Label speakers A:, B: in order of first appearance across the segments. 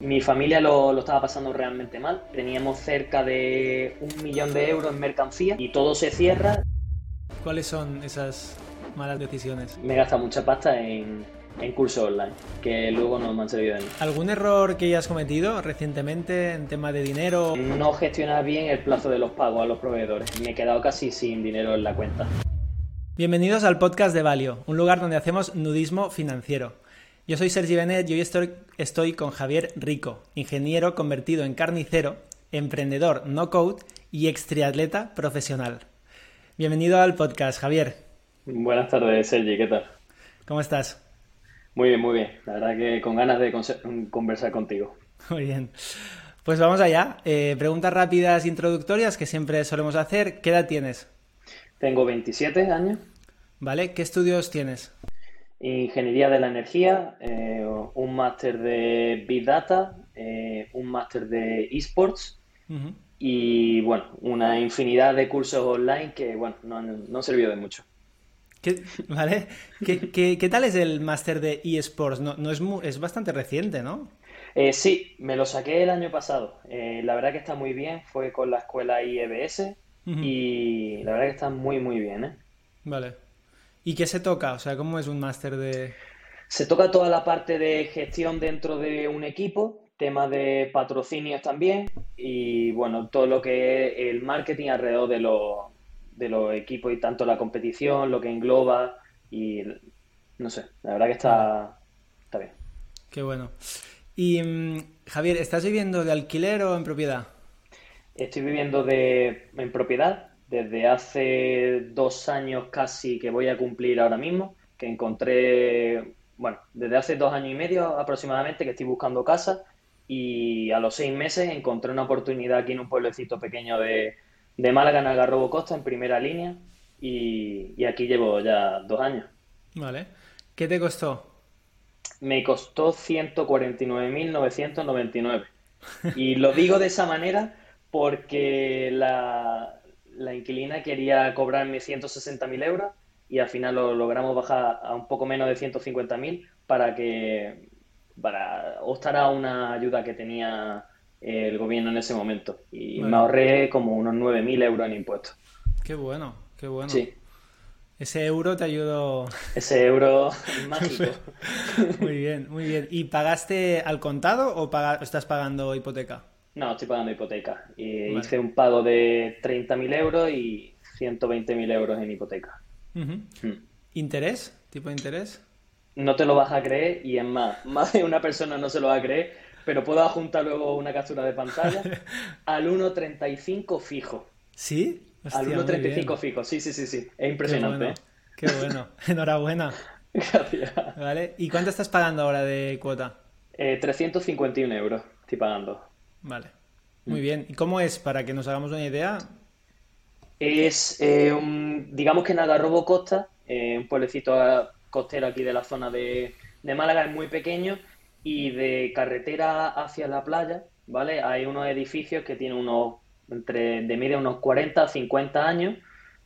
A: Mi familia lo, lo, estaba pasando realmente mal. Teníamos cerca de un millón de euros en mercancía y todo se cierra.
B: ¿Cuáles son esas malas decisiones?
A: Me gasta mucha pasta en, en cursos online, que luego no me han servido de nada.
B: ¿Algún error que hayas cometido recientemente en tema de dinero?
A: No gestionar bien el plazo de los pagos a los proveedores. Me he quedado casi sin dinero en la cuenta.
B: Bienvenidos al podcast de Valio, un lugar donde hacemos nudismo financiero. Yo soy Sergi Benet y hoy estoy, estoy con Javier Rico, ingeniero convertido en carnicero, emprendedor no code y ex triatleta profesional. Bienvenido al podcast, Javier.
A: Buenas tardes, Sergi, ¿qué tal?
B: ¿Cómo estás?
A: Muy bien, muy bien. La verdad que con ganas de conversar contigo.
B: Muy bien. Pues vamos allá. Eh, preguntas rápidas introductorias que siempre solemos hacer. ¿Qué edad tienes?
A: Tengo 27 años.
B: Vale. ¿Qué estudios tienes?
A: Ingeniería de la Energía, eh, un máster de Big Data, eh, un máster de eSports uh -huh. y, bueno, una infinidad de cursos online que, bueno, no, no sirvió de mucho.
B: ¿Qué, ¿Vale? ¿Qué, qué, qué tal es el máster de eSports? No, no es, muy, es bastante reciente, ¿no?
A: Eh, sí, me lo saqué el año pasado. Eh, la verdad que está muy bien. Fue con la escuela IEBS uh -huh. y la verdad que está muy, muy bien. ¿eh?
B: Vale. ¿Y qué se toca? O sea, ¿cómo es un máster de...?
A: Se toca toda la parte de gestión dentro de un equipo, temas de patrocinios también y, bueno, todo lo que es el marketing alrededor de los de los equipos y tanto la competición, lo que engloba y no sé, la verdad que está, está bien.
B: Qué bueno. Y Javier, ¿estás viviendo de alquiler o en propiedad?
A: Estoy viviendo de, en propiedad desde hace dos años casi que voy a cumplir ahora mismo, que encontré, bueno, desde hace dos años y medio aproximadamente que estoy buscando casa y a los seis meses encontré una oportunidad aquí en un pueblecito pequeño de, de Málaga en Algarrobo Costa en primera línea y, y, aquí llevo ya dos años.
B: Vale. ¿Qué te costó?
A: Me costó 149.999. Y lo digo de esa manera porque la, la inquilina quería cobrarme 160.000 euros y al final lo logramos bajar a un poco menos de 150.000 para que para optar a una ayuda que tenía el gobierno en ese momento y bueno. me ahorré como unos 9.000 euros en impuestos.
B: Qué bueno, qué bueno.
A: Sí.
B: Ese euro te ayudó.
A: Ese euro mágico.
B: muy bien, muy bien. ¿Y pagaste al contado o paga... estás pagando hipoteca?
A: No, estoy pagando hipoteca. Y vale. Hice un pago de 30.000 euros y 120.000 euros en hipoteca.
B: Uh -huh. mm. ¿Interés? ¿Tipo de interés?
A: No te lo vas a creer y es más, más de una persona no se lo va a creer, pero puedo adjuntar luego una captura de pantalla al 1.35 fijo.
B: ¿Sí?
A: Hostia, al 1.35 fijo, sí, sí, sí, sí. Es impresionante.
B: Qué bueno. Qué bueno. Enhorabuena.
A: Gracias.
B: ¿Vale? ¿Y cuánto estás pagando ahora de cuota?
A: Eh, 351 euros estoy pagando.
B: Vale. Muy bien. ¿Y cómo es, para que nos hagamos una idea?
A: Es, eh, un, digamos que en Algarrobo Costa, eh, un pueblecito costero aquí de la zona de, de Málaga, es muy pequeño y de carretera hacia la playa, ¿vale? Hay unos edificios que tienen unos, entre, de media unos 40 a 50 años,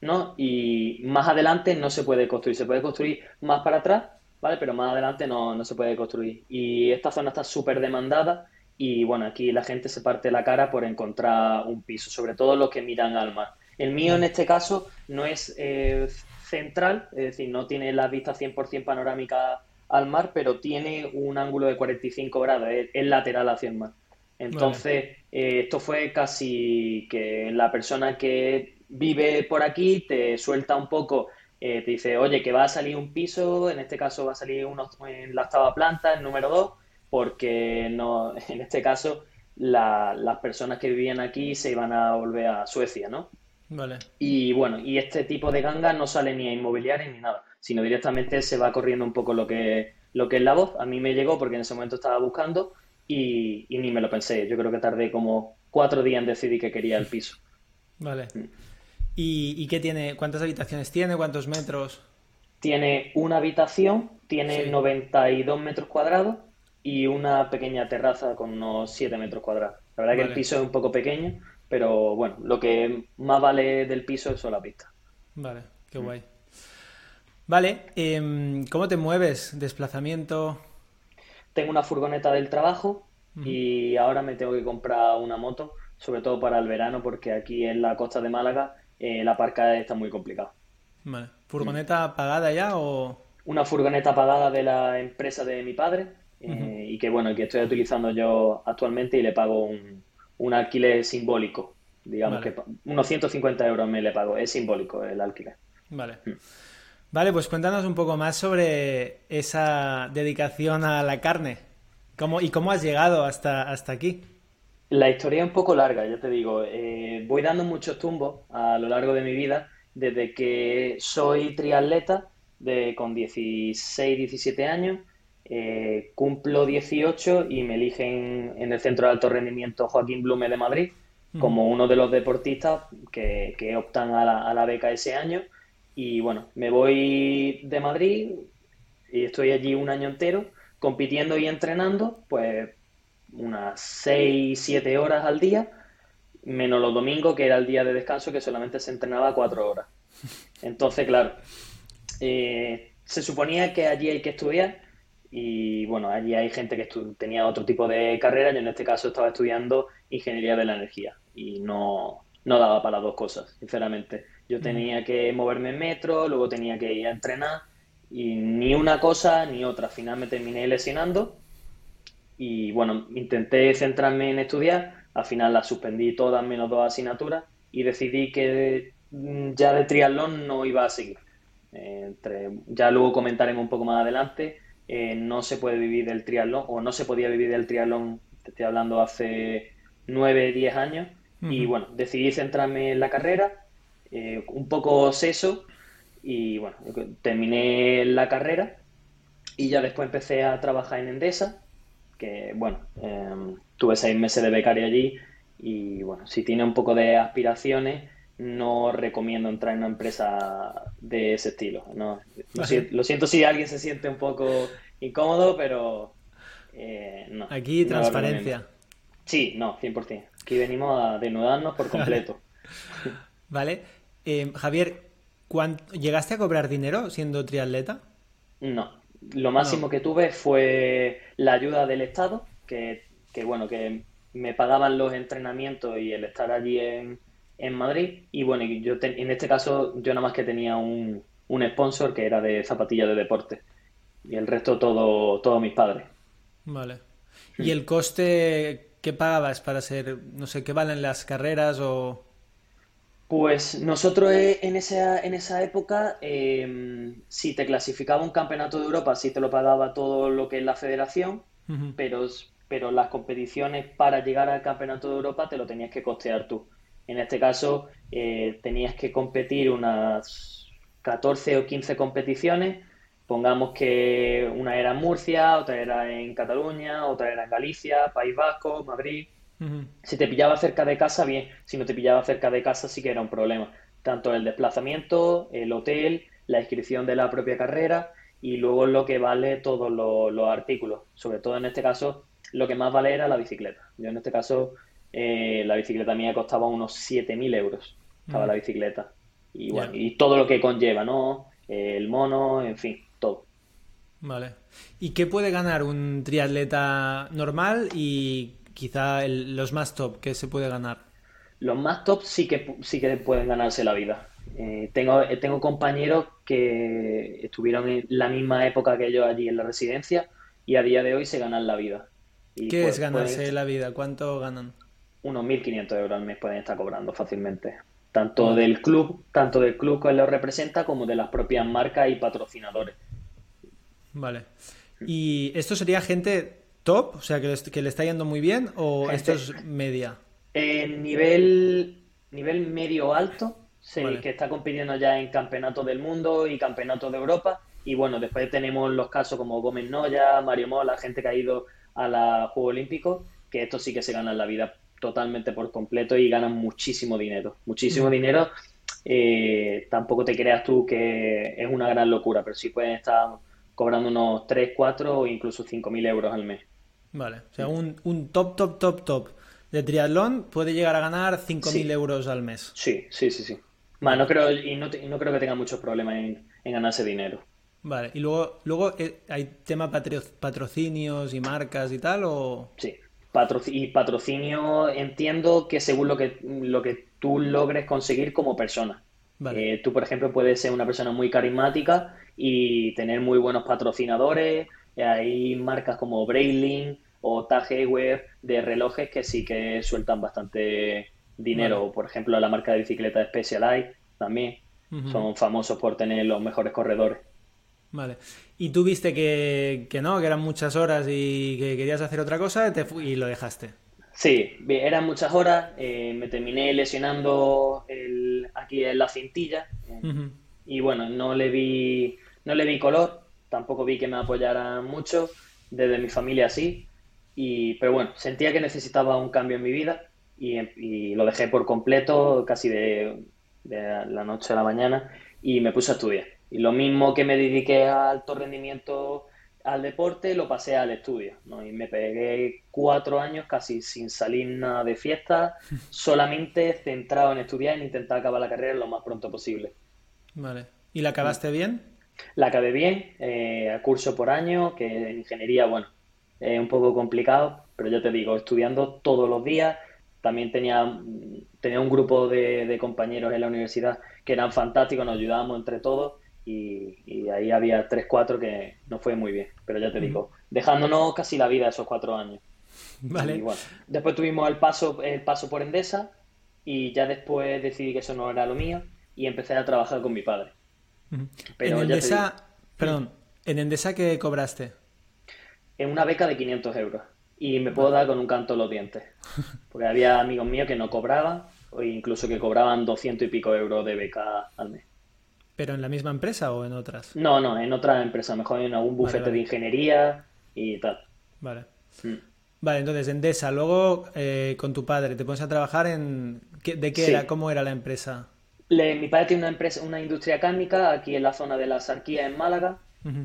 A: ¿no? Y más adelante no se puede construir, se puede construir más para atrás, ¿vale? Pero más adelante no, no se puede construir. Y esta zona está súper demandada y, bueno, aquí la gente se parte la cara por encontrar un piso, sobre todo los que miran al mar. El mío, en este caso, no es eh, central, es decir, no tiene la vista 100% panorámica al mar, pero tiene un ángulo de 45 grados, es, lateral hacia el mar. Entonces, eh, esto fue casi que la persona que vive por aquí te suelta un poco, eh, te dice, oye, que va a salir un piso, en este caso va a salir uno en la octava planta, el número 2, porque no, en este caso la, las personas que vivían aquí se iban a volver a Suecia, ¿no?
B: Vale.
A: Y bueno, y este tipo de ganga no sale ni a inmobiliarias ni nada, sino directamente se va corriendo un poco lo que, lo que es la voz. A mí me llegó porque en ese momento estaba buscando y, ni me lo pensé. Yo creo que tardé como cuatro días en decidir que quería el piso.
B: Vale. Mm. ¿Y, qué tiene? ¿Cuántas habitaciones tiene? ¿Cuántos metros?
A: Tiene una habitación, tiene 92 metros cuadrados y una pequeña terraza con unos 7 metros cuadrados. La verdad que el piso es un poco pequeño, pero bueno, lo que más vale del piso es la vista.
B: Vale, qué guay. Vale, em, ¿cómo te mueves? ¿Desplazamiento?
A: Tengo una furgoneta del trabajo y ahora me tengo que comprar una moto, sobre todo para el verano, porque aquí en la costa de Málaga eh, la parcada está muy complicada.
B: Vale. ¿Furgoneta pagada ya o...?
A: Una furgoneta pagada de la empresa de mi padre eh, y que bueno, que estoy utilizando yo actualmente y le pago un, un alquiler simbólico. Digamos que unos 150 euros me le pago, es simbólico el alquiler.
B: Vale. Mm. Vale, pues cuéntanos un poco más sobre esa dedicación a la carne. ¿Cómo, ¿Y cómo has llegado hasta, hasta aquí?
A: La historia es un poco larga, ya te digo. Eh, voy dando muchos tumbos a lo largo de mi vida, desde que soy triatleta de, con 16, 17 años, eh, cumplo 18 y me eligen en el Centro de Alto Rendimiento Joaquín Blume de Madrid como uno de los deportistas que, optan a la, a la beca ese año. Y bueno, me voy de Madrid y estoy allí un año entero compitiendo y entrenando, pues unas 6, 7 horas al día, menos los domingos, que era el día de descanso, que solamente se entrenaba 4 horas. Entonces, claro, eh, se suponía que allí hay que estudiar y bueno, allí hay gente que tenía otro tipo de carrera, yo en este caso estaba estudiando ingeniería de la energía y no, no daba para las dos cosas, sinceramente. Yo tenía que moverme en metro, luego tenía que ir a entrenar y ni una cosa ni otra. Al final me terminé lesionando y bueno, intenté centrarme en estudiar. Al final las suspendí todas menos dos asignaturas y decidí que mm, ya de triatlón no iba a seguir. entre, ya luego comentaremos un poco más adelante. Eh, no se puede vivir del triatlón o no se podía vivir del triatlón, te estoy hablando hace nueve, diez años. Y bueno, decidí centrarme en la carrera eh, un poco seso y bueno, terminé la carrera y ya después empecé a trabajar en Endesa, que bueno, em, tuve seis meses de becario allí y bueno, si tiene un poco de aspiraciones, no recomiendo entrar en una empresa de ese estilo. No, lo, siento, si alguien se siente un poco incómodo, pero eh, no.
B: Aquí transparencia.
A: Sí, no, 100%. Aquí venimos a desnudarnos por completo.
B: vale. Eh, Javier, ¿llegaste a cobrar dinero siendo triatleta?
A: No. Lo máximo que tuve fue la ayuda del Estado, que, bueno, que me pagaban los entrenamientos y el estar allí en, Madrid. Y bueno, yo en este caso yo nada más que tenía un, sponsor que era de zapatillas de deporte. Y el resto todo, todos mis padres.
B: Vale. ¿Y el coste que pagabas para ser, no sé, qué valen las carreras o...?
A: Pues nosotros eh, en esa, en esa época, em, si te clasificaba un campeonato de Europa, sí te lo pagaba todo lo que es la federación, pero, pero las competiciones para llegar al campeonato de Europa te lo tenías que costear tú. En este caso, eh, tenías que competir unas 14 o 15 competiciones. Pongamos que una era en Murcia, otra era en Cataluña, otra era en Galicia, País Vasco, Madrid. Si te pillaba cerca de casa, bien. Si no te pillaba cerca de casa, sí que era un problema. Tanto el desplazamiento, el hotel, la inscripción de la propia carrera y luego lo que vale todos los, artículos. Sobre todo en este caso, lo que más vale era la bicicleta. Yo en este caso, eh, la bicicleta mía costaba unos 7.000 euros. Estaba la bicicleta. Y, bueno, y todo lo que conlleva, ¿no? el mono, en fin, todo.
B: Vale. ¿Y qué puede ganar un triatleta normal y quizá los más top que se puede ganar.
A: Los más top sí que, sí que pueden ganarse la vida. Eh, tengo, eh, tengo compañeros que estuvieron en la misma época que yo allí en la residencia y a día de hoy se ganan la vida.
B: ¿Qué pues, es ganarse la vida? ¿Cuánto ganan?
A: Unos 1.500 euros al mes pueden estar cobrando fácilmente. Tanto del club, tanto del club que los representa como de las propias marcas y patrocinadores.
B: Vale. ¿Y esto sería gente top? O sea, que le, está yendo muy bien o esto es media?
A: En nivel, nivel medio alto, que está compitiendo ya en campeonatos del mundo y campeonatos de Europa. Y bueno, después tenemos los casos como Gómez Noya, Mario Mola, gente que ha ido a los Juegos Olímpicos, que esto sí que se ganan la vida totalmente por completo y ganan muchísimo dinero. Muchísimo dinero. Eh, tampoco te creas tú que es una gran locura, pero sí pueden estar cobrando unos 3, 4 o incluso 5 mil euros al mes.
B: Vale, o sea, un, un top, top, top, top de triatlón puede llegar a ganar 5.000 mil euros al mes.
A: Sí, sí, sí, sí. no creo, y no, no creo que tenga muchos problemas en, en ganarse dinero.
B: Vale, y luego, luego eh, ¿hay tema patrocinios y marcas y tal? O...
A: Sí, y patrocinio entiendo que según lo que, lo que tú logres conseguir como persona. Eh, tú, por ejemplo, puedes ser una persona muy carismática y tener muy buenos patrocinadores. Hay marcas como Breitling o Tag de relojes que sí que sueltan bastante dinero. Por ejemplo, la marca de bicicleta Specialized también. Son famosos por tener los mejores corredores.
B: Vale. Y tú viste que, que, no, que eran muchas horas y que querías hacer otra cosa te y lo dejaste.
A: Sí, eran muchas horas. Eh, me terminé lesionando el, aquí en la cintilla. Y bueno, no le vi no le vi color. Tampoco vi que me apoyara mucho. Desde mi familia sí. Y, pero bueno, sentía que necesitaba un cambio en mi vida y, y lo dejé por completo, casi de, de la noche a la mañana, y me puse a estudiar. Y lo mismo que me dediqué al alto rendimiento al deporte, lo pasé al estudio, ¿no? Y me pegué cuatro años casi sin salir nada de fiesta, solamente centrado en estudiar e intentar acabar la carrera lo más pronto posible.
B: Vale. ¿Y la acabaste bien?
A: La acabé bien, eh, a curso por año, que ingeniería, bueno, es un poco complicado, pero yo te digo, estudiando todos los días, también tenía, tenía un grupo de, de compañeros en la universidad que eran fantásticos, nos ayudábamos entre todos y, ahí había tres, cuatro que no fue muy bien, pero ya te digo, dejándonos casi la vida esos cuatro años. Vale. después tuvimos el paso, el paso por Endesa y ya después decidí que eso no era lo mío y empecé a trabajar con mi padre.
B: Pero en Endesa, perdón, ¿en Endesa qué cobraste?
A: En una beca de 500 euros y me puedo dar con un canto los dientes, porque había amigos míos que no cobraban o incluso que cobraban 200 y pico euros de beca al mes.
B: ¿Pero en la misma empresa o en otras?
A: No, no, en otra empresa, mejor en algún bufete de ingeniería y tal.
B: Vale. Mm. Vale, entonces Endesa, luego eh, con tu padre, te pones a trabajar en... ¿De qué era? ¿Cómo era la empresa?
A: mi padre tiene una empresa, una industria cárnica aquí en la zona de la Sarquía, en Málaga,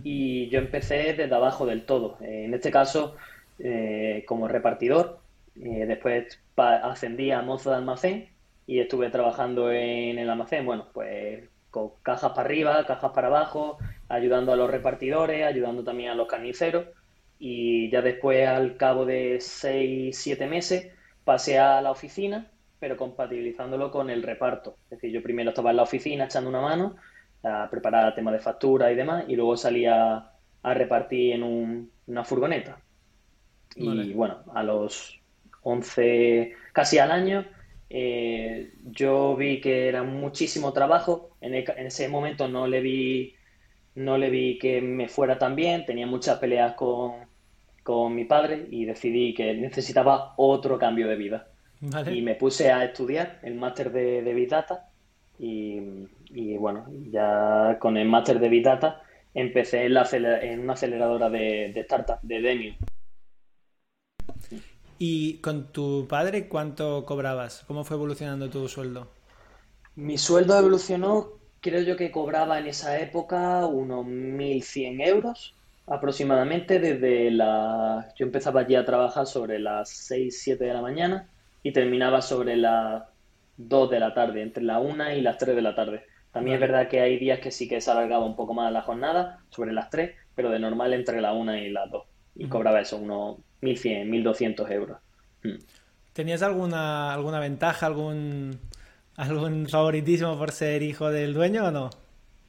A: y yo empecé desde abajo del todo. Eh, en este caso, eh, como repartidor, después ascendí a mozo de almacén y estuve trabajando en el almacén, bueno, pues con cajas para arriba, cajas para abajo, ayudando a los repartidores, ayudando también a los carniceros. Y ya después, al cabo de 6, 7 meses, pasé a la oficina, pero compatibilizándolo con el reparto. Es decir, yo primero estaba en la oficina echando una mano, a preparar temas de factura y demás, y luego salía a repartir en una furgoneta. Y bueno, a los 11, casi al año, eh, yo vi que era muchísimo trabajo. En, ese momento no le vi no le vi que me fuera tan bien. Tenía muchas peleas con, con mi padre y decidí que necesitaba otro cambio de vida. Y me puse a estudiar el máster de, de Big Data. Y, bueno, ya con el máster de Big Data empecé en, la, en una aceleradora de, de startup, de Demium.
B: ¿Y con tu padre cuánto cobrabas? ¿Cómo fue evolucionando tu sueldo?
A: Mi sueldo evolucionó, creo yo que cobraba en esa época unos 1.100 euros aproximadamente desde la... Yo empezaba allí a trabajar sobre las 6, 7 de la mañana y terminaba sobre las 2 de la tarde, entre la 1 y las 3 de la tarde. También es verdad que hay días que sí que se alargaba un poco más la jornada, sobre las 3, pero de normal entre la 1 y las 2. Y cobraba eso, unos 1.100, 1.200 euros. Hmm.
B: ¿Tenías alguna, alguna ventaja, algún, algún favoritismo por ser hijo del dueño o no?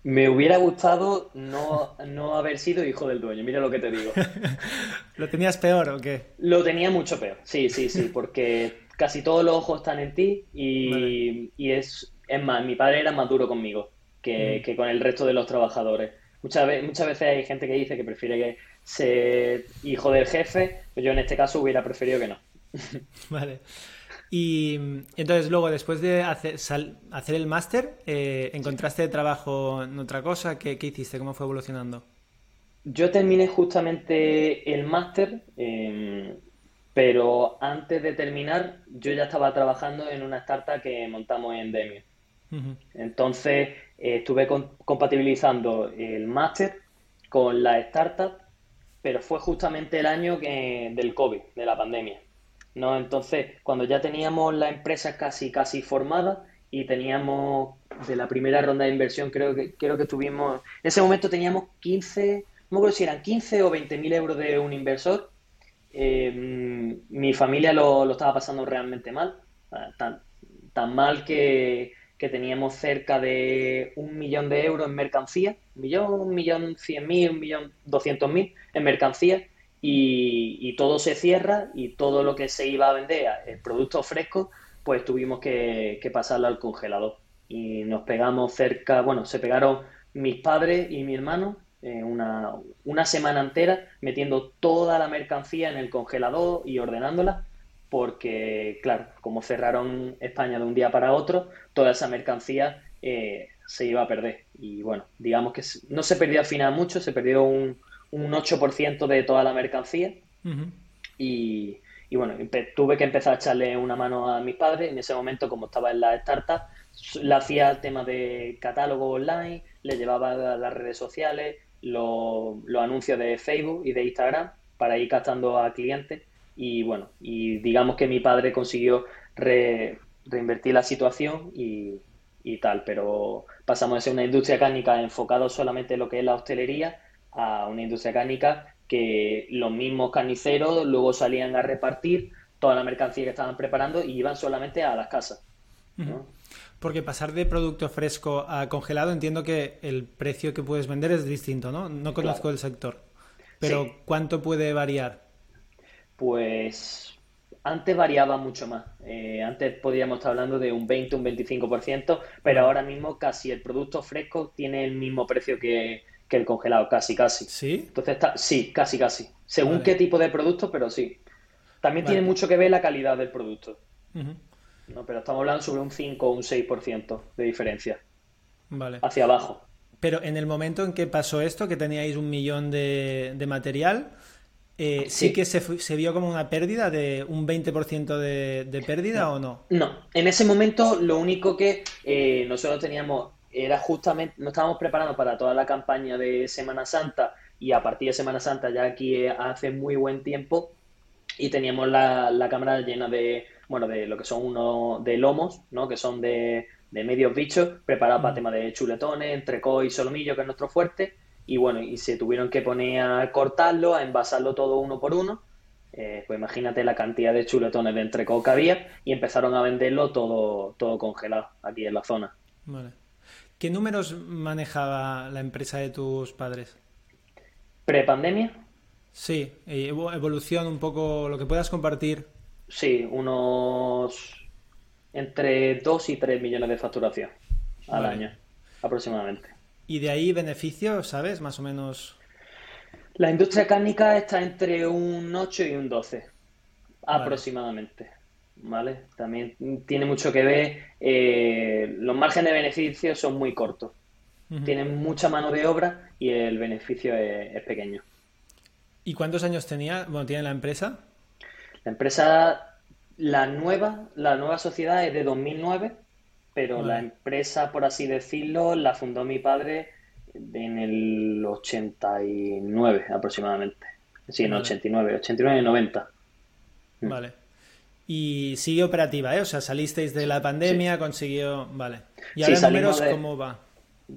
A: Me hubiera gustado no, no haber sido hijo del dueño, mira lo que te digo.
B: ¿Lo tenías peor o qué?
A: Lo tenía mucho peor, sí, sí, sí, porque casi todos los ojos están en ti y, y es, es más, mi padre era más duro conmigo que, que con el resto de los trabajadores. Muchas, veces, muchas veces hay gente que dice que prefiere que ser hijo del jefe, yo en este caso hubiera preferido que no.
B: Vale. Y entonces luego, después de hacer, hacer el máster, eh, ¿encontraste trabajo en otra cosa? ¿Qué, hiciste? ¿Cómo fue evolucionando?
A: Yo terminé justamente el máster, em, pero antes de terminar yo ya estaba trabajando en una startup que montamos en Demio. Entonces eh, estuve compatibilizando el máster con la startup, pero fue justamente el año del COVID, de la pandemia. ¿No? Entonces, cuando ya teníamos la empresa casi, casi formada y teníamos de la primera ronda de inversión, creo que, creo que tuvimos, en ese momento teníamos 15, no acuerdo si eran 15 o 20 mil euros de un inversor. Eh, mi familia lo, estaba pasando realmente mal, tan, tan mal que, que teníamos cerca de un millón de euros en mercancía, un millón, un millón cien mil, un millón doscientos mil en mercancía y, todo se cierra y todo lo que se iba a vender, el producto fresco, pues tuvimos que, pasarlo al congelador. Y nos pegamos cerca, bueno, se pegaron mis padres y mi hermano eh, una, una semana entera metiendo toda la mercancía en el congelador y ordenándola porque, claro, como cerraron España de un día para otro, toda esa mercancía eh, se iba a perder. Y bueno, digamos que no se perdió al final mucho, se perdió un, un 8% de toda la mercancía. y, bueno, tuve que empezar a echarle una mano a mis padres. En ese momento, como estaba en la startup, le hacía el tema de catálogo online, le llevaba a las redes sociales, los, anuncios de Facebook y de Instagram para ir captando a clientes. Y bueno, y digamos que mi padre consiguió reinvertir la situación y, y, tal, pero pasamos de ser una industria cárnica enfocada solamente en lo que es la hostelería a una industria cárnica que los mismos carniceros luego salían a repartir toda la mercancía que estaban preparando y iban solamente a las casas.
B: Porque pasar de producto fresco a congelado entiendo que el precio que puedes vender es distinto, ¿no? No conozco el sector. Pero ¿cuánto puede variar?
A: Pues antes variaba mucho más. Eh, antes podríamos estar hablando de un 20, un 25%, pero ahora mismo casi el producto fresco tiene el mismo precio que, que el congelado, casi, casi.
B: ¿Sí?
A: Entonces, está, sí, casi, casi. Según qué tipo de producto, pero sí. También tiene mucho que ver la calidad del producto. no, pero estamos hablando sobre un 5 o un 6% de diferencia.
B: Vale.
A: Hacia abajo.
B: Pero en el momento en que pasó esto, que teníais un millón de, material, eh, sí. que se, se, vio como una pérdida de un 20% de, de pérdida o no?
A: No, en ese momento lo único que eh, nosotros teníamos era justamente, nos estábamos preparando para toda la campaña de Semana Santa y a partir de Semana Santa ya aquí hace muy buen tiempo y teníamos la, cámara llena de, bueno, de lo que son unos de lomos, ¿no? Que son de, de medios bichos preparados para mm. tema de chuletones, entrecó y solomillo, que es nuestro fuerte. Y bueno, y se tuvieron que poner a cortarlo, a envasarlo todo uno por uno. Eh, pues imagínate la cantidad de chuletones de entrecó que había y empezaron a venderlo todo, todo congelado aquí en la zona.
B: Vale. ¿Qué números manejaba la empresa de tus padres?
A: ¿Prepandemia?
B: Sí, evolución un poco, lo que puedas compartir.
A: Sí, unos entre 2 y 3 millones de facturación al año, aproximadamente.
B: ¿Y de ahí beneficio, sabes, más o menos?
A: La industria cárnica está entre un 8 y un 12, aproximadamente. ¿Vale? También tiene mucho que ver, eh, los márgenes de beneficio son muy cortos, tienen mucha mano de obra y el beneficio es, pequeño.
B: ¿Y cuántos años tenía, bueno, tiene la empresa?
A: La empresa, la nueva, la nueva sociedad es de 2009, pero la empresa, por así decirlo, la fundó mi padre en el 89 aproximadamente. Sí, en el 89, 89 y 90.
B: Vale. Y sigue operativa, ¿eh? O sea, salisteis de la pandemia, consiguió. Vale. ¿Y ahora números cómo va?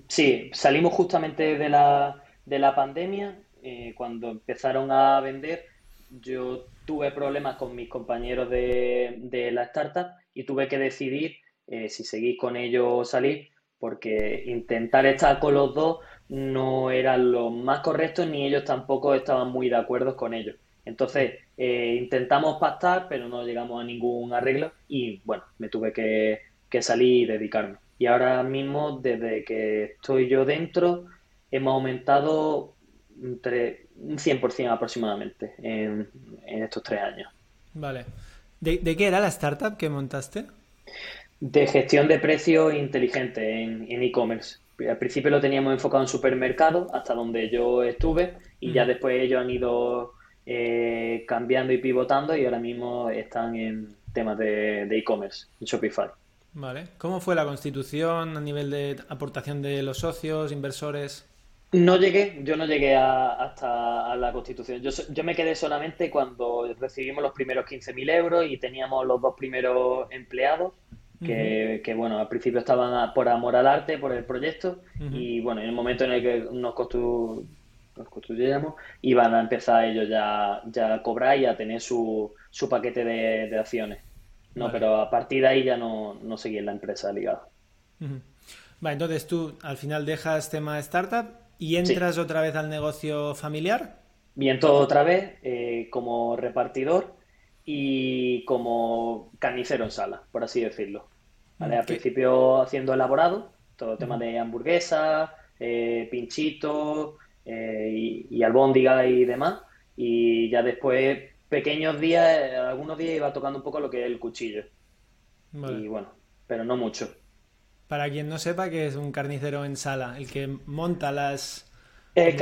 A: Sí, salimos justamente de la, de la pandemia. Eh, cuando empezaron a vender, yo tuve problemas con mis compañeros de, la startup y tuve que decidir eh, si seguir con ellos o salir, porque intentar estar con los dos no era lo más correcto ni ellos tampoco estaban muy de acuerdo con ellos. Entonces, eh, intentamos pactar, pero no llegamos a ningún arreglo y bueno, me tuve que, salir y dedicarme. Y ahora mismo, desde que estoy yo dentro, hemos aumentado entre un 100% aproximadamente en, estos tres años.
B: Vale. ¿De, qué era la startup que montaste?
A: De gestión de precios inteligente en e-commerce. al principio lo teníamos enfocado en supermercados, hasta donde yo estuve, y ya después ellos han ido eh, cambiando y pivotando y ahora mismo están en temas de e-commerce, en Shopify.
B: Vale. ¿Cómo fue la constitución a nivel de aportación de los socios, inversores?
A: No llegué, yo no llegué hasta la constitución. Yo, yo me quedé solamente cuando recibimos los primeros 15.000 euros y teníamos los dos primeros empleados, que, bueno, al principio estaban por amor al arte, por el proyecto, y bueno, en el momento en el que nos, constituyéramos, iban a empezar ellos ya, ya a cobrar y a tener su, su paquete de acciones. No, pero a partir de ahí ya no, no seguí en la empresa ligada.
B: Vale, entonces tú al final dejas tema startup y entras otra vez al negocio familiar.
A: Bien, todo otra vez eh, como repartidor y como carnicero en sala, por así decirlo. ¿Vale? Al principio haciendo elaborado, todo el tema de hamburguesas, eh, pinchitos eh, y, y albóndiga y demás. Y ya después pequeños días, algunos días iba tocando un poco lo que es el cuchillo. Y bueno, pero no mucho.
B: Para quien no sepa que es un carnicero en sala, el que monta las
A: eh,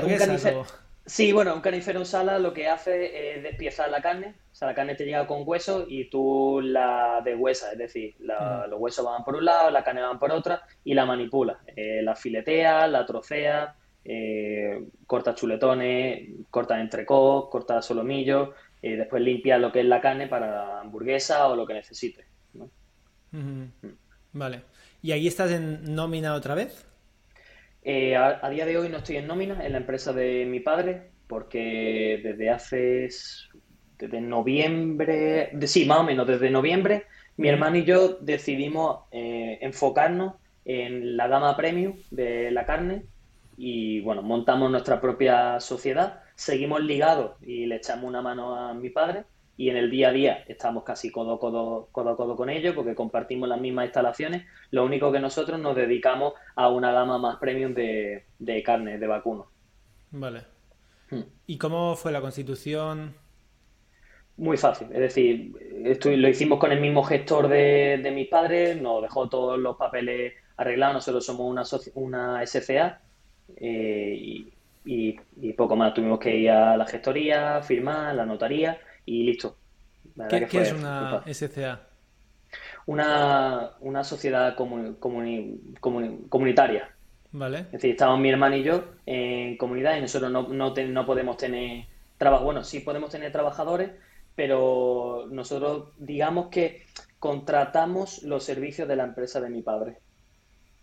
A: Sí, bueno, un carnicero en sala lo que hace es despiezar la carne, o sea, la carne te llega con hueso y tú la deshuesas, es decir, los huesos van por un lado, la carne van por otra y la manipula. Eh, la filetea, la trocea, eh, corta chuletones, corta entrecot, corta solomillos, y después limpia lo que es la carne para hamburguesa o lo que necesite.
B: Mm. Vale. ¿Y ahí estás en nómina otra vez?
A: Eh, a, día de hoy no estoy en nómina en la empresa de mi padre porque desde hace desde noviembre, sí, más o menos desde noviembre, mi hermano y yo decidimos eh, enfocarnos en la gama premium de la carne y bueno, montamos nuestra propia sociedad seguimos ligados y le echamos una mano a mi padre y en el día a día estamos casi codo a codo, codo, codo con ellos porque compartimos las mismas instalaciones. Lo único que nosotros nos dedicamos a una gama más premium de, carne, de vacuno.
B: Vale. Hmm. ¿Y cómo fue la constitución?
A: Muy fácil, es decir, esto lo hicimos con el mismo gestor de, de mis padres, nos dejó todos los papeles arreglados, nosotros somos una, una SCA eh, y, y, poco más. Tuvimos que ir a la gestoría, firmar, la notaría y listo.
B: ¿Qué, es una SCA?
A: Una, una sociedad comunitaria.
B: Vale.
A: Es decir, estamos mi hermano y yo en comunidad y nosotros no, no, no podemos tener trabajo. Bueno, sí podemos tener trabajadores, pero nosotros digamos que contratamos los servicios de la empresa de mi padre.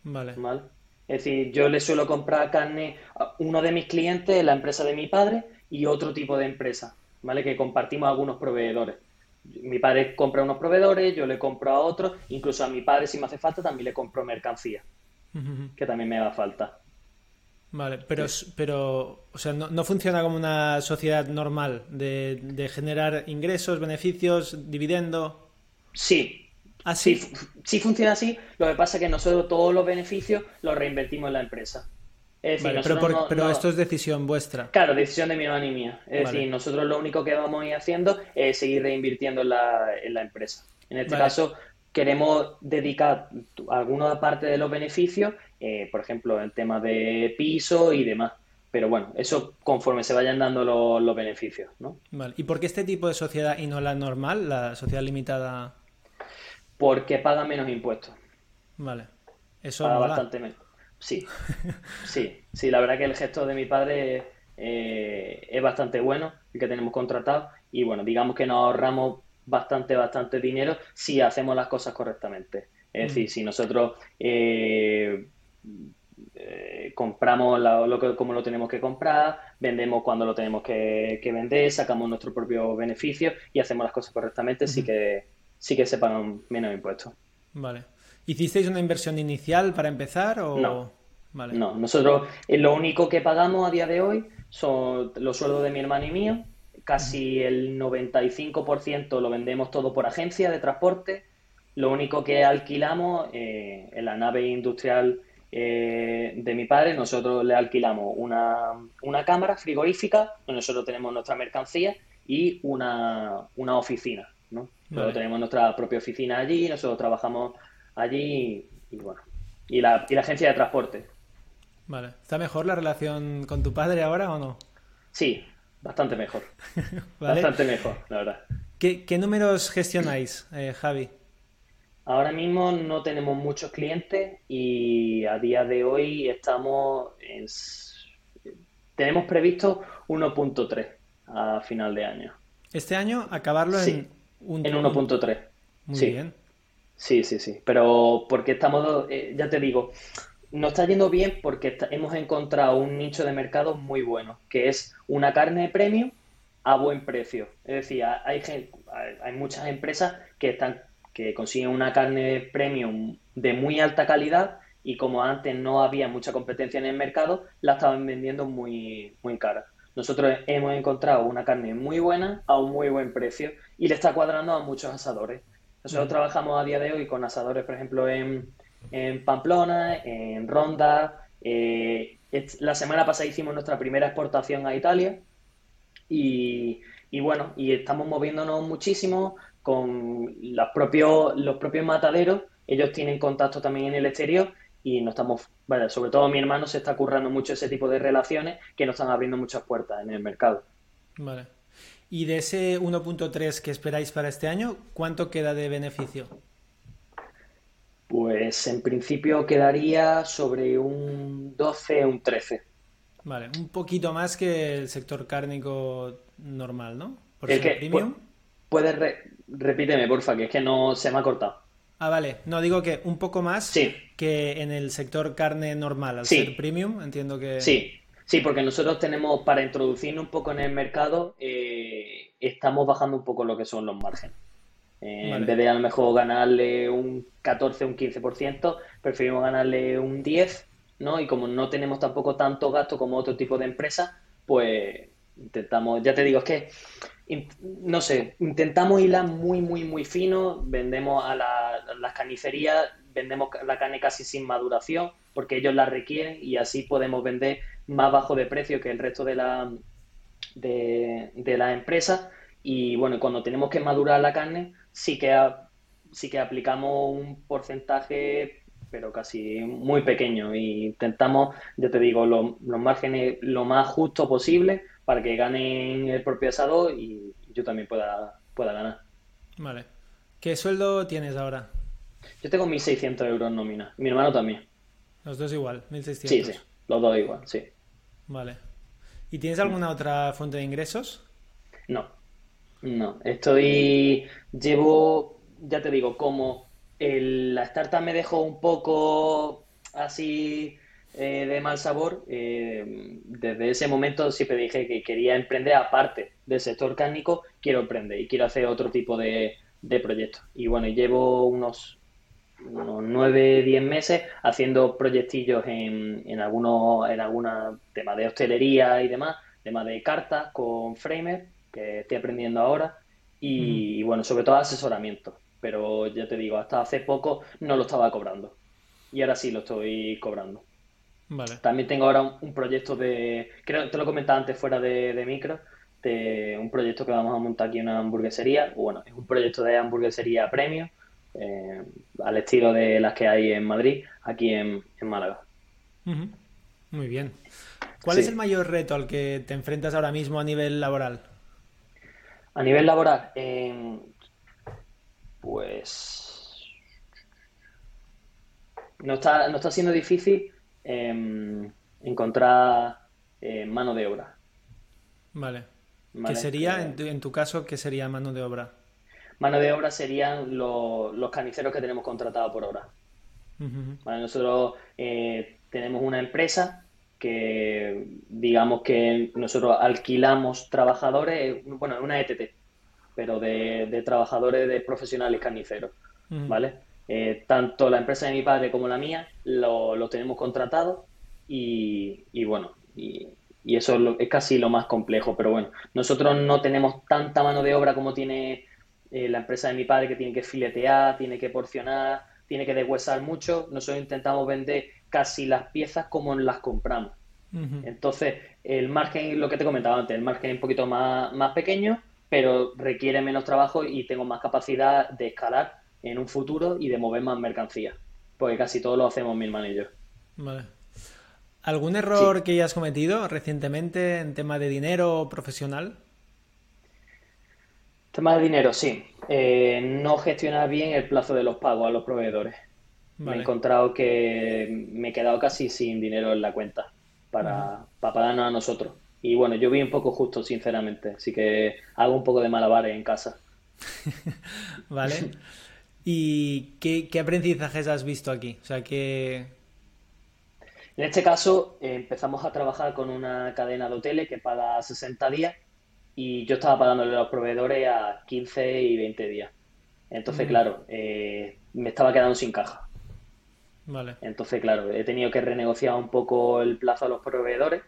B: Vale.
A: ¿Vale? Es decir, yo le suelo comprar carne a uno de mis clientes, la empresa de mi padre, y otro tipo de empresa, ¿vale? Que compartimos algunos proveedores. Mi padre compra unos proveedores, yo le compro a otros, incluso a mi padre, si me hace falta, también le compro mercancía, que también me haga falta.
B: Vale, pero, pero o sea, no, funciona como una sociedad normal de, de generar ingresos, beneficios, dividendo.
A: Sí,
B: Así.
A: Sí, funciona así. Lo que pasa es que nosotros todos los beneficios los reinvertimos en la empresa.
B: pero, esto es decisión vuestra.
A: Claro, decisión de mi hermano y mía. Es decir, nosotros lo único que vamos a ir haciendo es seguir reinvirtiendo en la, en la empresa. En este caso, queremos dedicar alguna parte de los beneficios, eh, por ejemplo, el tema de piso y demás. Pero bueno, eso conforme se vayan dando los, beneficios, ¿no?
B: Vale. ¿Y por qué este tipo de sociedad y no la normal, la sociedad limitada?
A: Porque pagan menos impuestos.
B: Vale. Eso
A: paga bastante menos. Sí, sí, sí, la verdad que el gesto de mi padre eh, es bastante bueno, el que tenemos contratado, y bueno, digamos que nos ahorramos bastante, bastante dinero si hacemos las cosas correctamente. Es decir, mm. si nosotros eh, eh, compramos lo como lo tenemos que comprar, vendemos cuando lo tenemos que, vender, sacamos nuestro propio beneficio y hacemos las cosas correctamente, sí que sí que se pagan menos impuestos.
B: Vale. ¿Hicisteis una inversión inicial para empezar o...?
A: No. Vale. No, nosotros eh, lo único que pagamos a día de hoy son los sueldos de mi hermano y mío. Casi el 95% lo vendemos todo por agencia de transporte. Lo único que alquilamos eh, en la nave industrial eh, de mi padre, nosotros le alquilamos una, una cámara frigorífica, donde nosotros tenemos nuestra mercancía, y una, una oficina. Nosotros tenemos nuestra propia oficina allí, nosotros trabajamos allí y, bueno. Y la, y la agencia de transporte.
B: Vale. ¿Está mejor la relación con tu padre ahora o no?
A: Sí, bastante mejor. Bastante mejor, la verdad.
B: ¿Qué, números gestionáis, eh, Javi?
A: Ahora mismo no tenemos muchos clientes y a día de hoy estamos en... Tenemos previsto 1.3 a final de año.
B: ¿Este año acabarlo en
A: en 1.3?
B: Muy bien.
A: Sí, sí, sí. Pero porque estamos, eh, ya te digo, nos está yendo bien porque hemos encontrado un nicho de mercado muy bueno, que es una carne premium a buen precio. Es decir, hay, hay muchas empresas que están que consiguen una carne premium de muy alta calidad y como antes no había mucha competencia en el mercado, la estaban vendiendo muy, muy cara. Nosotros hemos encontrado una carne muy buena a un muy buen precio y le está cuadrando a muchos asadores. Nosotros trabajamos a día de hoy con asadores, por ejemplo, en, en Pamplona, en Ronda. Eh, la semana pasada hicimos nuestra primera exportación a Italia y, y bueno, y estamos moviéndonos muchísimo con los propios, los propios mataderos. Ellos tienen contacto también en el exterior y no estamos, vale, sobre todo mi hermano se está currando mucho ese tipo de relaciones que nos están abriendo muchas puertas en el mercado.
B: Vale. Y de ese 1.3 que esperáis para este año, ¿cuánto queda de beneficio?
A: Pues en principio quedaría sobre un 12, un 13.
B: Vale, un poquito más que el sector cárnico normal, ¿no?
A: Por el que, premium. Puedes, repíteme, porfa, que es que no se me ha cortado.
B: Ah, vale. No, digo que un poco más que en el sector carne normal, al ser premium, entiendo que...
A: Sí, sí, porque nosotros tenemos, para introducirnos un poco en el mercado, eh, estamos bajando un poco lo que son los márgenes. Eh, en vez de a lo mejor ganarle un 14, un 15%, preferimos ganarle un 10%, ¿no? Y como no tenemos tampoco tanto gasto como otro tipo de empresa, pues intentamos, ya te digo, es que no sé, intentamos hilar muy, muy, muy fino, vendemos a, las carnicerías, vendemos la carne casi sin maduración, porque ellos la requieren y así podemos vender más bajo de precio que el resto de la de, de la empresa. Y bueno, cuando tenemos que madurar la carne, sí que, sí que aplicamos un porcentaje pero casi muy pequeño. Y intentamos, ya te digo, los márgenes lo más justo posible para que ganen el propio asado y yo también pueda, pueda ganar.
B: Vale. ¿Qué sueldo tienes ahora?
A: Yo tengo 1.600 euros en nómina. Mi hermano también.
B: Los dos igual, 1.600.
A: Sí, sí. Los dos igual, sí.
B: Vale. ¿Y tienes alguna otra fuente de ingresos?
A: No. No. Estoy. Llevo, ya te digo, como la startup me dejó un poco así eh, de mal sabor, eh, desde ese momento siempre dije que quería emprender aparte del sector cárnico, quiero emprender y quiero hacer otro tipo de, de proyectos. Y bueno, llevo unos, unos 9, 10 meses haciendo proyectillos en, en algunos en alguna temas de hostelería y demás, temas de cartas con Framer, que estoy aprendiendo ahora, y, y bueno, sobre todo asesoramiento. Pero ya te digo, hasta hace poco no lo estaba cobrando. Y ahora sí lo estoy cobrando. También tengo ahora un, proyecto de, creo que te lo comentaba antes fuera de, micro, de un proyecto que vamos a montar aquí en una hamburguesería. Bueno, es un proyecto de hamburguesería premio, eh, al estilo de las que hay en Madrid, aquí en, Málaga.
B: Muy bien. ¿Cuál es el mayor reto al que te enfrentas ahora mismo a nivel laboral?
A: A nivel laboral, eh, pues no está, no está siendo difícil Em, encontrar eh, mano de obra.
B: Vale. ¿Qué sería, eh, en, tu, caso, qué sería mano de obra?
A: Mano de obra serían los carniceros que tenemos contratados por hora. nosotros eh, tenemos una empresa que, digamos que nosotros alquilamos trabajadores, bueno, una ETT, pero de, trabajadores de profesionales carniceros, ¿vale? Eh, tanto la empresa de mi padre como la mía lo, tenemos contratado y, bueno, y, eso es, casi lo más complejo, pero bueno, nosotros no tenemos tanta mano de obra como tiene eh, la empresa de mi padre que tiene que filetear, tiene que porcionar, tiene que deshuesar mucho, nosotros intentamos vender casi las piezas como las compramos. Entonces, el margen, lo que te comentaba antes, el margen es un poquito más, más pequeño, pero requiere menos trabajo y tengo más capacidad de escalar en un futuro y de mover más mercancía. Porque casi todo lo hacemos mi hermano y yo.
B: Vale. ¿Algún error que hayas cometido recientemente en tema de dinero profesional?
A: Tema de dinero, sí. Eh, no gestionar bien el plazo de los pagos a los proveedores. Me he encontrado que me he quedado casi sin dinero en la cuenta para, para pagarnos a nosotros. Y bueno, yo vi un poco justo, sinceramente. Así que hago un poco de malabares en casa.
B: vale. ¿Y qué, aprendizajes has visto aquí? O sea, que...
A: En este caso, eh, empezamos a trabajar con una cadena de hoteles que paga 60 días y yo estaba pagándole a los proveedores a 15 y 20 días. Entonces, mm. claro, eh, me estaba quedando sin caja.
B: Vale.
A: Entonces, claro, he tenido que renegociar un poco el plazo a los proveedores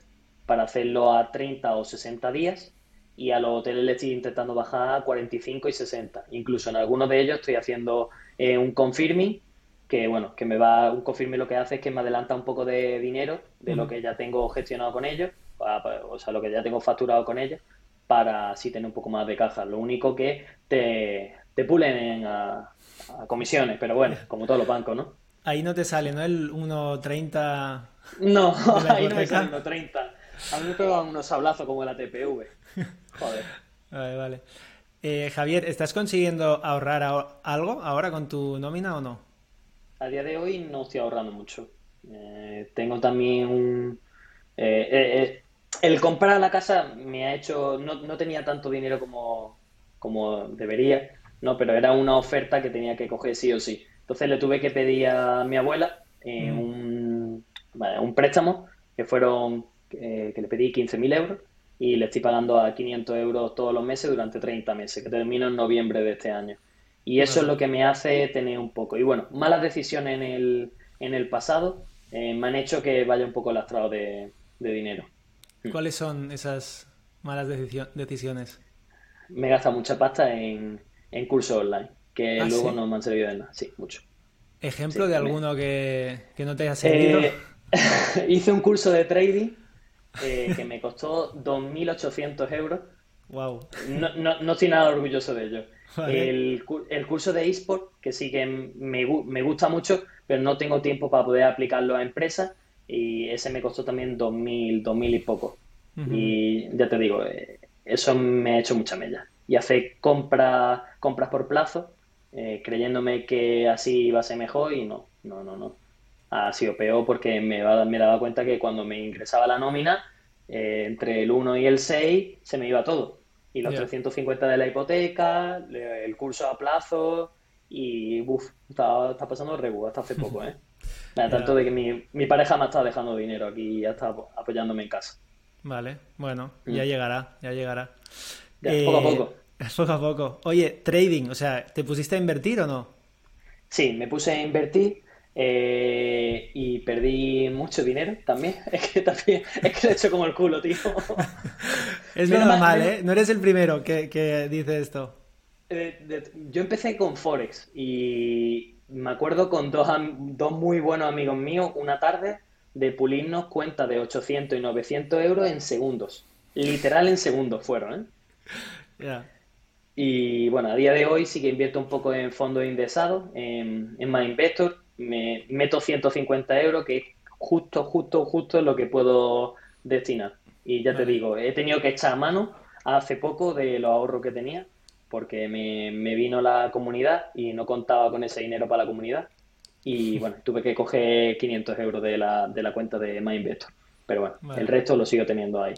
A: para hacerlo a 30 o 60 días y a los hoteles les estoy intentando bajar a 45 y 60. Incluso en algunos de ellos estoy haciendo eh, un confirming que bueno, que me va, un confirming lo que hace es que me adelanta un poco de dinero de lo que ya tengo gestionado con ellos, o sea, lo que ya tengo facturado con ellos, para así tener un poco más de caja. Lo único que te, te pulen a, comisiones, pero bueno, como todos los bancos, ¿no?
B: Ahí no te sale, ¿no? El 1.30.
A: No, ahí no me sale 1.30. A mí me pegan unos sablazos como la TPV. Joder.
B: Vale, vale. Eh, Javier, ¿estás consiguiendo ahorrar algo ahora con tu nómina o no?
A: A día de hoy no estoy ahorrando mucho. Eh, tengo también un... Eh, el comprar la casa me ha hecho... No, tenía tanto dinero como, como debería, ¿no? Pero era una oferta que tenía que coger sí o sí. Entonces le tuve que pedir a mi abuela mm. un, un préstamo que fueron... que le pedí 15.000 euros y le estoy pagando a 500 euros todos los meses durante 30 meses, que termino en noviembre de este año. Y eso es lo que me hace tener un poco. Y bueno, malas decisiones en el, en el pasado eh, me han hecho que vaya un poco lastrado de, de dinero.
B: Mm. ¿Cuáles son esas malas decisiones?
A: Me gasta mucha pasta en, en cursos online, que ah, luego no me han servido de nada. Sí, mucho.
B: ¿Ejemplo de alguno que, que, no te haya servido? Eh,
A: hice un curso de trading eh, que me costó 2.800 euros.
B: Wow.
A: No, no, no, estoy nada orgulloso de ello. El, el, curso de eSport, que sí que me, me, gusta mucho, pero no tengo tiempo para poder aplicarlo a empresas, y ese me costó también 2.000, 2.000 y poco. Y ya te digo, eh, eso me ha hecho mucha mella. Y hacer compras compras por plazo, eh, creyéndome que así iba a ser mejor, y no, no, no, no ha sido peor porque me, me daba cuenta que cuando me ingresaba la nómina, eh, entre el 1 y el 6 se me iba todo. Y los 350 de la hipoteca, el curso a plazo y uff, está, pasando rebu hasta hace poco, ¿eh? Tanto de que mi, mi, pareja me estado dejando dinero aquí y ya está apoyándome en casa.
B: Vale, bueno, ya mm. llegará, ya llegará.
A: poco a poco.
B: Poco a poco. Oye, trading, o sea, ¿te pusiste a invertir o no?
A: Sí, me puse a invertir eh, y perdí mucho dinero también. Es que también es que he hecho como el culo, tío.
B: es normal, ¿eh? No eres el primero que, dice esto.
A: Eh, yo empecé con Forex y me acuerdo con dos, dos muy buenos amigos míos una tarde de pulirnos cuentas de 800 y 900 euros en segundos. Literal en segundos fueron, ¿eh? Y bueno, a día de hoy sí que invierto un poco en fondos indexados, en, en MyInvestor, me meto 150 euros, que es justo, justo, justo lo que puedo destinar. Y ya te digo, he tenido que echar a mano hace poco de los ahorros que tenía, porque me, vino la comunidad y no contaba con ese dinero para la comunidad. Y bueno, tuve que coger 500 euros de la, de la cuenta de MyInvestor. Pero bueno, el resto lo sigo teniendo ahí.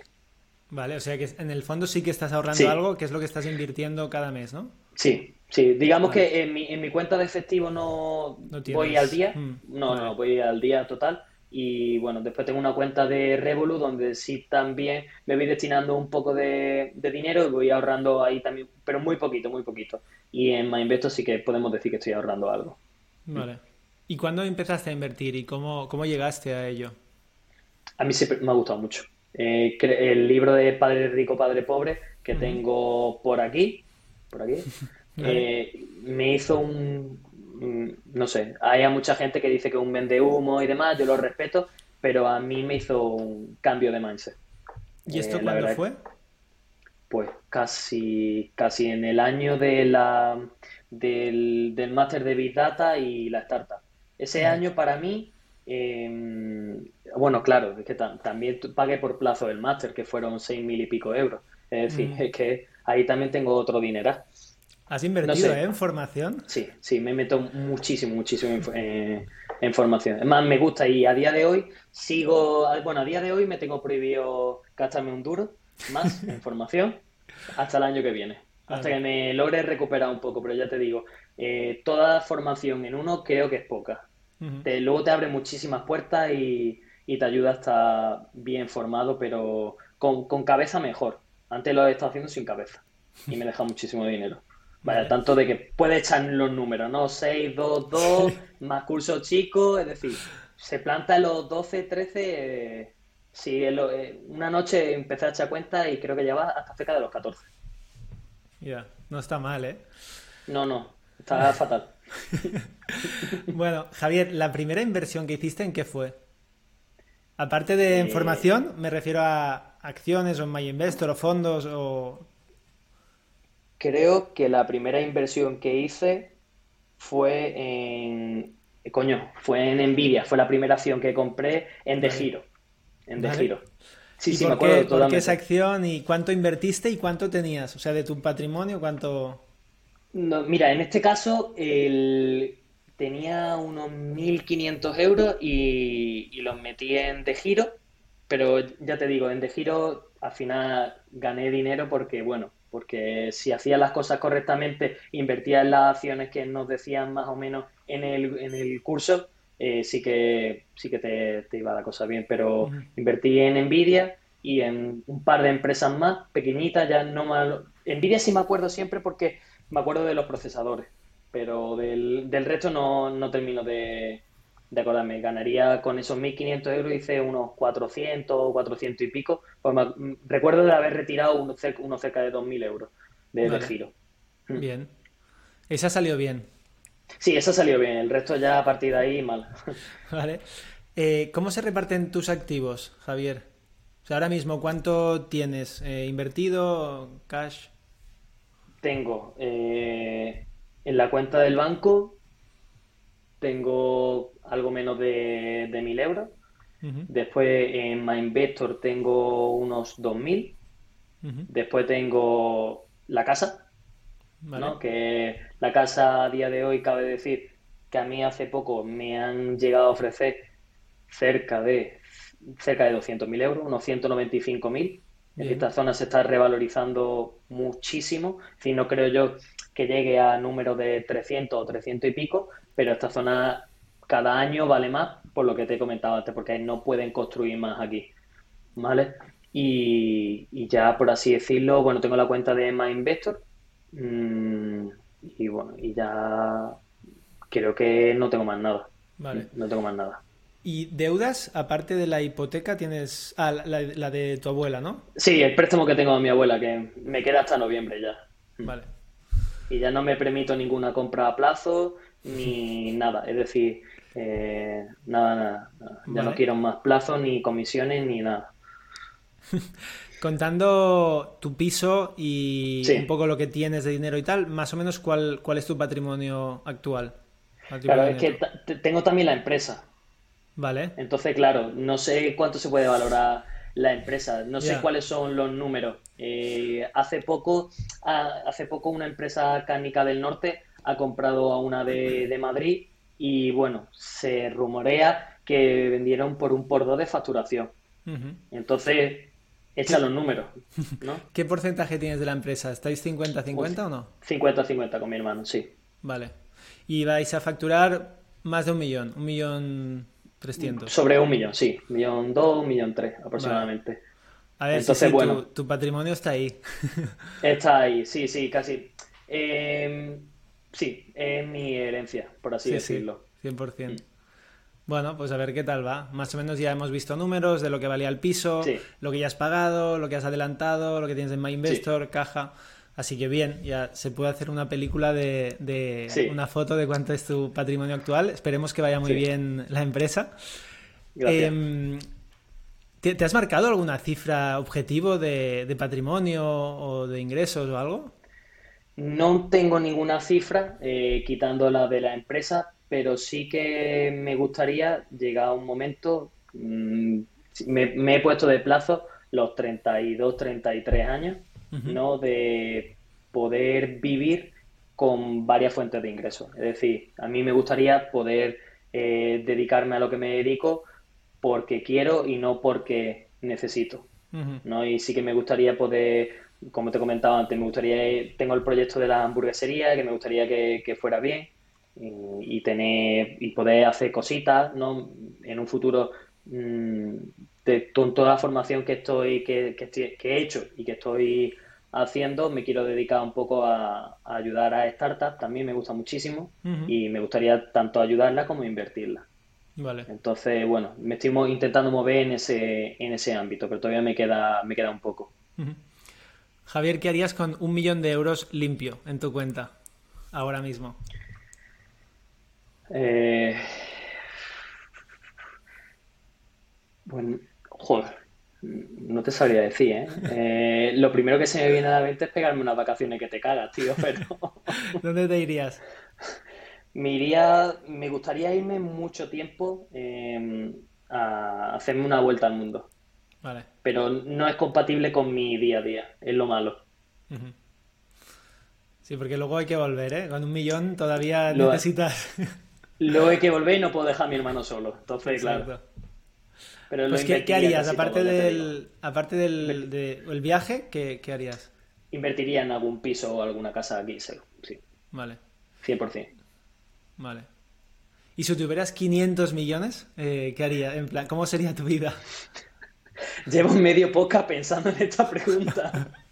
B: Vale, o sea que en el fondo sí que estás ahorrando algo, que es lo que estás invirtiendo cada mes, ¿no?
A: Sí, sí. Digamos que en mi, en mi cuenta de efectivo no, voy al día. Mm, no, no, voy al día total. Y bueno, después tengo una cuenta de Revolut donde sí también me voy destinando un poco de, dinero y voy ahorrando ahí también, pero muy poquito, muy poquito. Y en MyInvestor sí que podemos decir que estoy ahorrando algo.
B: Vale. ¿Y cuándo empezaste a invertir y cómo, cómo llegaste a ello?
A: A mí siempre me ha gustado mucho. Eh, el libro de Padre Rico, Padre Pobre, que tengo por aquí, por aquí, eh, me hizo un, no sé, hay mucha gente que dice que un vende humo y demás, yo lo respeto, pero a mí me hizo un cambio de mindset.
B: ¿Y esto eh, cuándo fue?
A: Pues casi, casi en el año de la, del, del máster de Big Data y la startup. Ese año para mí Em, bueno, claro, es que también pagué por plazo el máster, que fueron seis mil y pico euros. Es decir, mm. es que ahí también tengo otro dinero.
B: ¿Has invertido en formación?
A: Sí, sí, me meto muchísimo, muchísimo en, en, formación. Es más, me gusta y a día de hoy sigo, bueno, a día de hoy me tengo prohibido gastarme un duro más en formación hasta el año que viene. Hasta que me logre recuperar un poco, pero ya te digo, eh, toda formación en uno creo que es poca. Luego te abre muchísimas puertas y, te ayuda a estar bien formado, pero con, cabeza mejor. Antes lo he estado haciendo sin cabeza y me deja muchísimo dinero. Vaya, tanto de que puedes echar los números, ¿no? 6, 2, 2, más cursos chicos, es decir, se planta en los 12, 13. sí, eh, una noche empecé a echar cuenta y creo que lleva hasta cerca de los 14.
B: Ya, no está mal, ¿eh?
A: No, no, está fatal.
B: bueno, Javier, ¿la primera inversión que hiciste en qué fue? Aparte de en eh, formación, me refiero a acciones o en MyInvestor o fondos o...
A: Creo que la primera inversión que hice fue en... Coño, fue en Nvidia, fue la primera acción que compré en De Giro. En De Giro.
B: Sí, sí, me acuerdo ¿por qué esa acción y cuánto invertiste y cuánto tenías? O sea, de tu patrimonio, ¿cuánto...?
A: No, mira, en este caso el... tenía unos 1.500 euros y, los metí en De Giro, pero ya te digo, en De Giro al final gané dinero porque, bueno, porque si hacía las cosas correctamente, invertía en las acciones que nos decían más o menos en el, en el curso, eh, sí que, sí que te, iba la cosa bien, pero invertí en Nvidia y en un par de empresas más, pequeñitas, ya no más... Nvidia sí me acuerdo siempre porque me acuerdo de los procesadores, pero del, resto no, no termino de, de acordarme. Ganaría con esos 1.500 euros, hice unos 400, 400 y pico. Pues recuerdo de haber retirado unos cerca, de 2.000 euros de, giro.
B: Mm. Bien. Esa salió bien.
A: Sí, eso salió bien. El resto ya a partir de ahí mal.
B: Vale. Eh, ¿Cómo se reparten tus activos, Javier? O sea, ahora mismo, ¿cuánto tienes eh, invertido, cash?
A: Tengo eh, en la cuenta del banco, tengo algo menos de, de 1.000 euros. Después en MyInvestor tengo unos 2.000. Después tengo la casa, que la casa a día de hoy cabe decir que a mí hace poco me han llegado a ofrecer cerca de cerca de 200.000 euros, unos 195.000. Esta zona se está revalorizando muchísimo. Si no creo yo que llegue a números de 300 o 300 y pico, pero esta zona cada año vale más por lo que te he comentado antes, porque no pueden construir más aquí. ¿Vale? Y, y ya por así decirlo, bueno, tengo la cuenta de MyInvestor, Mm, y bueno, y ya creo que no tengo más nada. Vale. No tengo más nada.
B: ¿Y deudas, aparte de la hipoteca, tienes ah, la, de tu abuela, ¿no?
A: Sí, el préstamo que tengo de mi abuela, que me queda hasta noviembre ya. Mm. Vale. Y ya no me permito ninguna compra a plazo ni nada. Es decir, eh, nada, nada, Ya no quiero más plazos, ni comisiones, ni nada.
B: Contando tu piso y un poco lo que tienes de dinero y tal, más o menos cuál, cuál es tu patrimonio actual.
A: claro, es que tengo también la empresa.
B: Vale.
A: Entonces, claro, no sé cuánto se puede valorar la empresa, no sé cuáles son los números. Eh, hace poco, hace poco una empresa cárnica del norte ha comprado a una de, de Madrid y bueno, se rumorea que vendieron por un por dos de facturación. Entonces, Echa los números, ¿no?
B: ¿Qué porcentaje tienes de la empresa? ¿Estáis 50-50 o no?
A: 50-50 con mi hermano, sí.
B: Vale. ¿Y vais a facturar más de un millón? ¿Un millón trescientos?
A: Sobre un millón, sí. Un millón dos, un millón tres aproximadamente.
B: A ver, Entonces, bueno, tu, patrimonio está ahí.
A: está ahí, sí, sí, casi. Em, sí, es mi herencia, por así decirlo.
B: Sí, 100%. Bueno, pues a ver qué tal va. Más o menos ya hemos visto números de lo que valía el piso, lo que ya has pagado, lo que has adelantado, lo que tienes en MyInvestor, caja. Así que bien, ya se puede hacer una película de, una foto de cuánto es tu patrimonio actual. Esperemos que vaya muy bien la empresa. Em, ¿te, has marcado alguna cifra objetivo de, patrimonio o de ingresos o algo?
A: No tengo ninguna cifra, eh, quitando la de la empresa, pero sí que me gustaría llegar a un momento, mm, me, he puesto de plazo los 32, 33 años, ¿no? De poder vivir con varias fuentes de ingresos. Es decir, a mí me gustaría poder eh, dedicarme a lo que me dedico porque quiero y no porque necesito. ¿no? Y sí que me gustaría poder, como te comentaba antes, me gustaría, tengo el proyecto de la hamburguesería, que me gustaría que, fuera bien y, tener y poder hacer cositas, ¿no? En un futuro mm, con toda la formación que estoy, que, que, he hecho y que estoy haciendo, me quiero dedicar un poco a, ayudar a startups, también me gusta muchísimo y me gustaría tanto ayudarla como invertirla. Vale. Entonces, bueno, me estoy intentando mover en ese, en ese ámbito, pero todavía me queda, me queda un poco.
B: Javier, ¿qué harías con un millón de euros limpio en tu cuenta ahora mismo?
A: Eh... Bueno, joder, no te sabría decir, ¿eh? ¿eh? Lo primero que se me viene a la mente es pegarme unas vacaciones que te cagas, tío, pero...
B: ¿Dónde te irías?
A: Me iría, me gustaría irme mucho tiempo em, a hacerme una vuelta al mundo. Vale. Pero no es compatible con mi día a día, es lo malo.
B: Sí, porque luego hay que volver, ¿eh? Con un millón todavía necesitas.
A: luego hay que volver y no puedo dejar a mi hermano solo. Entonces, claro.
B: Pero pues ¿qué, harías? Aparte del, aparte del viaje, ¿qué, harías?
A: Invertiría en algún piso o alguna casa aquí, sí.
B: Vale.
A: 100%.
B: Vale. ¿Y si tuvieras 500 millones, eh, qué harías? En plan, ¿cómo sería tu vida?
A: Llevo medio poca pensando en esta pregunta.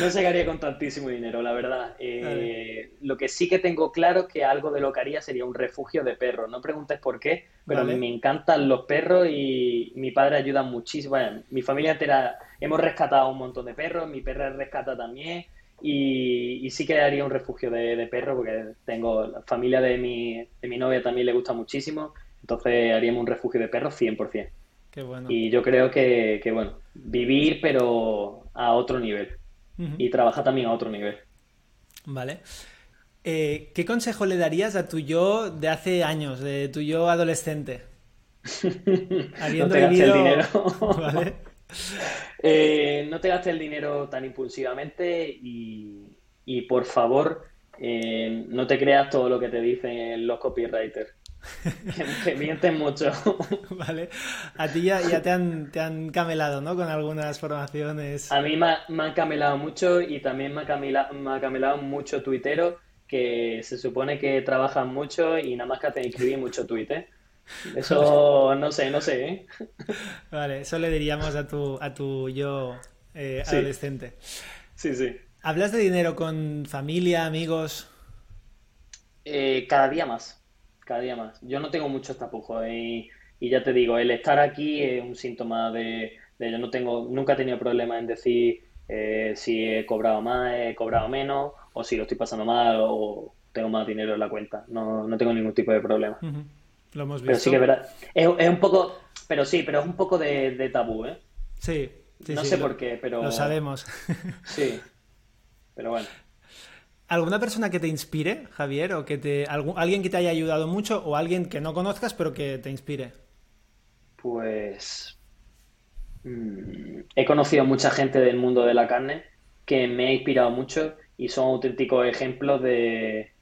A: No se haría con tantísimo dinero, la verdad. Eh, lo que sí que tengo claro es que algo de lo que haría sería un refugio de perros. No preguntes por qué, pero me encantan los perros y mi padre ayuda muchísimo. Bueno, mi familia entera hemos rescatado un montón de perros, mi perra rescata también. Y, sí que haría un refugio de, perros porque tengo la familia de mi, de mi novia también le gusta muchísimo. Entonces haríamos un refugio de perros 100%.
B: Qué bueno.
A: Y yo creo que, que, bueno, vivir pero a otro nivel y trabaja también a otro nivel.
B: Vale. Eh, ¿Qué consejo le darías a tu yo de hace años, de tu yo adolescente?
A: no te gastes el dinero. Eh, no te gastes el dinero tan impulsivamente y, por favor, eh, no te creas todo lo que te dicen los copywriters. que, mienten mucho.
B: vale. A ti ya, te, han, te, han, camelado, ¿no? Con algunas formaciones.
A: A mí me, han camelado mucho y también me ha, camelado, mucho tuitero que se supone que trabajan mucho y nada más que te escribir mucho tuit, ¿eh? Eso no sé, no sé, ¿eh?
B: Vale, eso le diríamos a tu, a tu yo eh, adolescente.
A: Sí, sí.
B: ¿Hablas de dinero con familia, amigos?
A: Eh, cada día más cada día más. Yo no tengo mucho tapujo y, y ya te digo, el estar aquí es un síntoma de, yo no tengo, nunca he tenido problema en decir eh, si he cobrado más, he cobrado menos, o si lo estoy pasando mal o tengo más dinero en la cuenta. No, no tengo ningún tipo de problema.
B: Lo hemos visto.
A: Pero sí que verdad. Es, es, un poco, pero sí, pero es un poco de, tabú, ¿eh?
B: Sí.
A: no sé por qué, pero...
B: Lo sabemos.
A: sí. Pero bueno.
B: ¿Alguna persona que te inspire, Javier? ¿O que te, alguien que te haya ayudado mucho o alguien que no conozcas pero que te inspire?
A: Pues mm, he conocido a mucha gente del mundo de la carne que me ha inspirado mucho y son auténticos ejemplos de,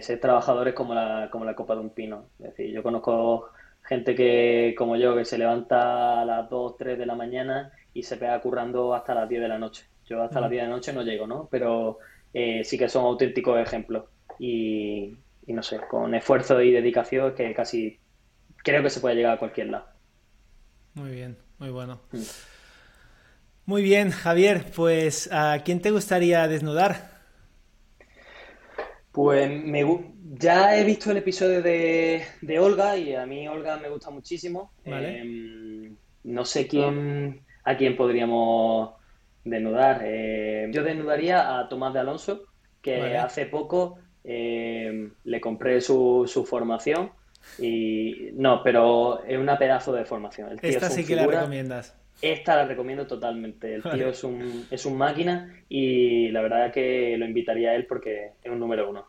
A: ser trabajadores como la, como la copa de un pino. Es decir, yo conozco gente que, como yo, que se levanta a las 2, 3 de la mañana y se pega currando hasta las 10 de la noche. Yo hasta las 10 de la noche no llego, ¿no? Pero eh, sí que son auténticos ejemplos. Y, no sé, con esfuerzo y dedicación que casi creo que se puede llegar a cualquier lado.
B: Muy bien, muy bueno. Mm. Muy bien, Javier, pues ¿a quién te gustaría desnudar?
A: Pues me, ya he visto el episodio de, Olga y a mí Olga me gusta muchísimo. Em, no sé quién a quién podríamos Desnudar. Eh, yo desnudaría a Tomás de Alonso, que hace poco eh, le compré su, su, formación. Y no, pero es una pedazo de formación.
B: Esta sí que la recomiendas.
A: Esta la recomiendo totalmente. El tío es un, es un máquina y la verdad que lo invitaría a él porque es un número uno.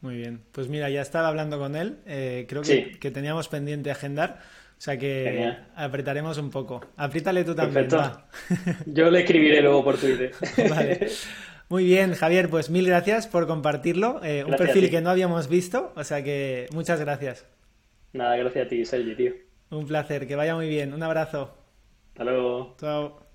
B: Muy bien. Pues mira, ya estaba hablando con él. Eh, creo que, que, teníamos pendiente agendar. O sea que apretaremos un poco. Apriétale tú también. Perfecto.
A: Yo le escribiré luego por Twitter.
B: vale. Muy bien, Javier, pues mil gracias por compartirlo. Eh, un perfil que no habíamos visto, o sea que muchas gracias.
A: Nada, gracias a ti, Sergi, tío.
B: Un placer, que vaya muy bien. Un abrazo.
A: Hasta luego.
B: Chao.